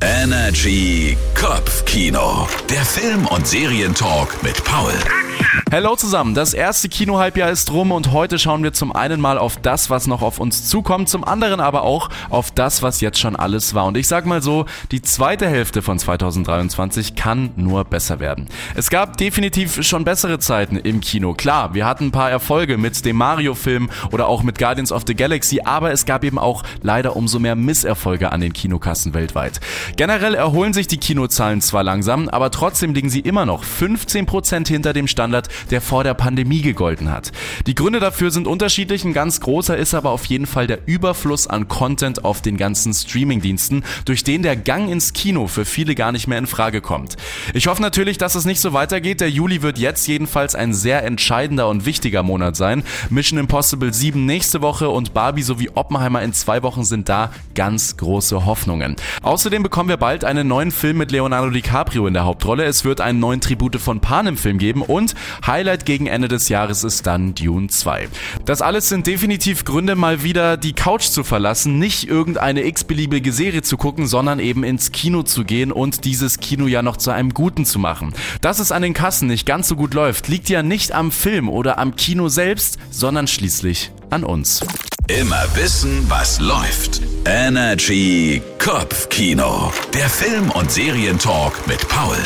Energy Kopfkino. Der Film- und Serientalk mit Paul. Hello zusammen, das erste Kinohalbjahr ist rum und heute schauen wir zum einen mal auf das, was noch auf uns zukommt, zum anderen aber auch auf das, was jetzt schon alles war. Und ich sag mal so, die zweite Hälfte von 2023 kann nur besser werden. Es gab definitiv schon bessere Zeiten im Kino. Klar, wir hatten ein paar Erfolge mit dem Mario-Film oder auch mit Guardians of the Galaxy, aber es gab eben auch leider umso mehr Misserfolge an den Kinokassen weltweit. Generell erholen sich die Kinozahlen zwar langsam, aber trotzdem liegen sie immer noch 15% hinter dem Standard, der vor der Pandemie gegolten hat. Die Gründe dafür sind unterschiedlich, ein ganz großer ist aber auf jeden Fall der Überfluss an Content auf den ganzen Streamingdiensten, durch den der Gang ins Kino für viele gar nicht mehr in Frage kommt. Ich hoffe natürlich, dass es nicht so weitergeht. Der Juli wird jetzt jedenfalls ein sehr entscheidender und wichtiger Monat sein. Mission Impossible 7 nächste Woche und Barbie sowie Oppenheimer in zwei Wochen sind da ganz große Hoffnungen. Außerdem bekommen wir bald einen neuen Film mit Leonardo DiCaprio in der Hauptrolle. Es wird einen neuen Tribute von Panem Film geben und Highlight gegen Ende des Jahres ist dann Dune 2. Das alles sind definitiv Gründe, mal wieder die Couch zu verlassen, nicht irgendeine x-beliebige Serie zu gucken, sondern eben ins Kino zu gehen und dieses Kino ja noch zu einem guten zu machen. Dass es an den Kassen nicht ganz so gut läuft, liegt ja nicht am Film oder am Kino selbst, sondern schließlich an uns. Immer wissen, was läuft. Energy Kopfkino. Der Film- und Serientalk mit Paul.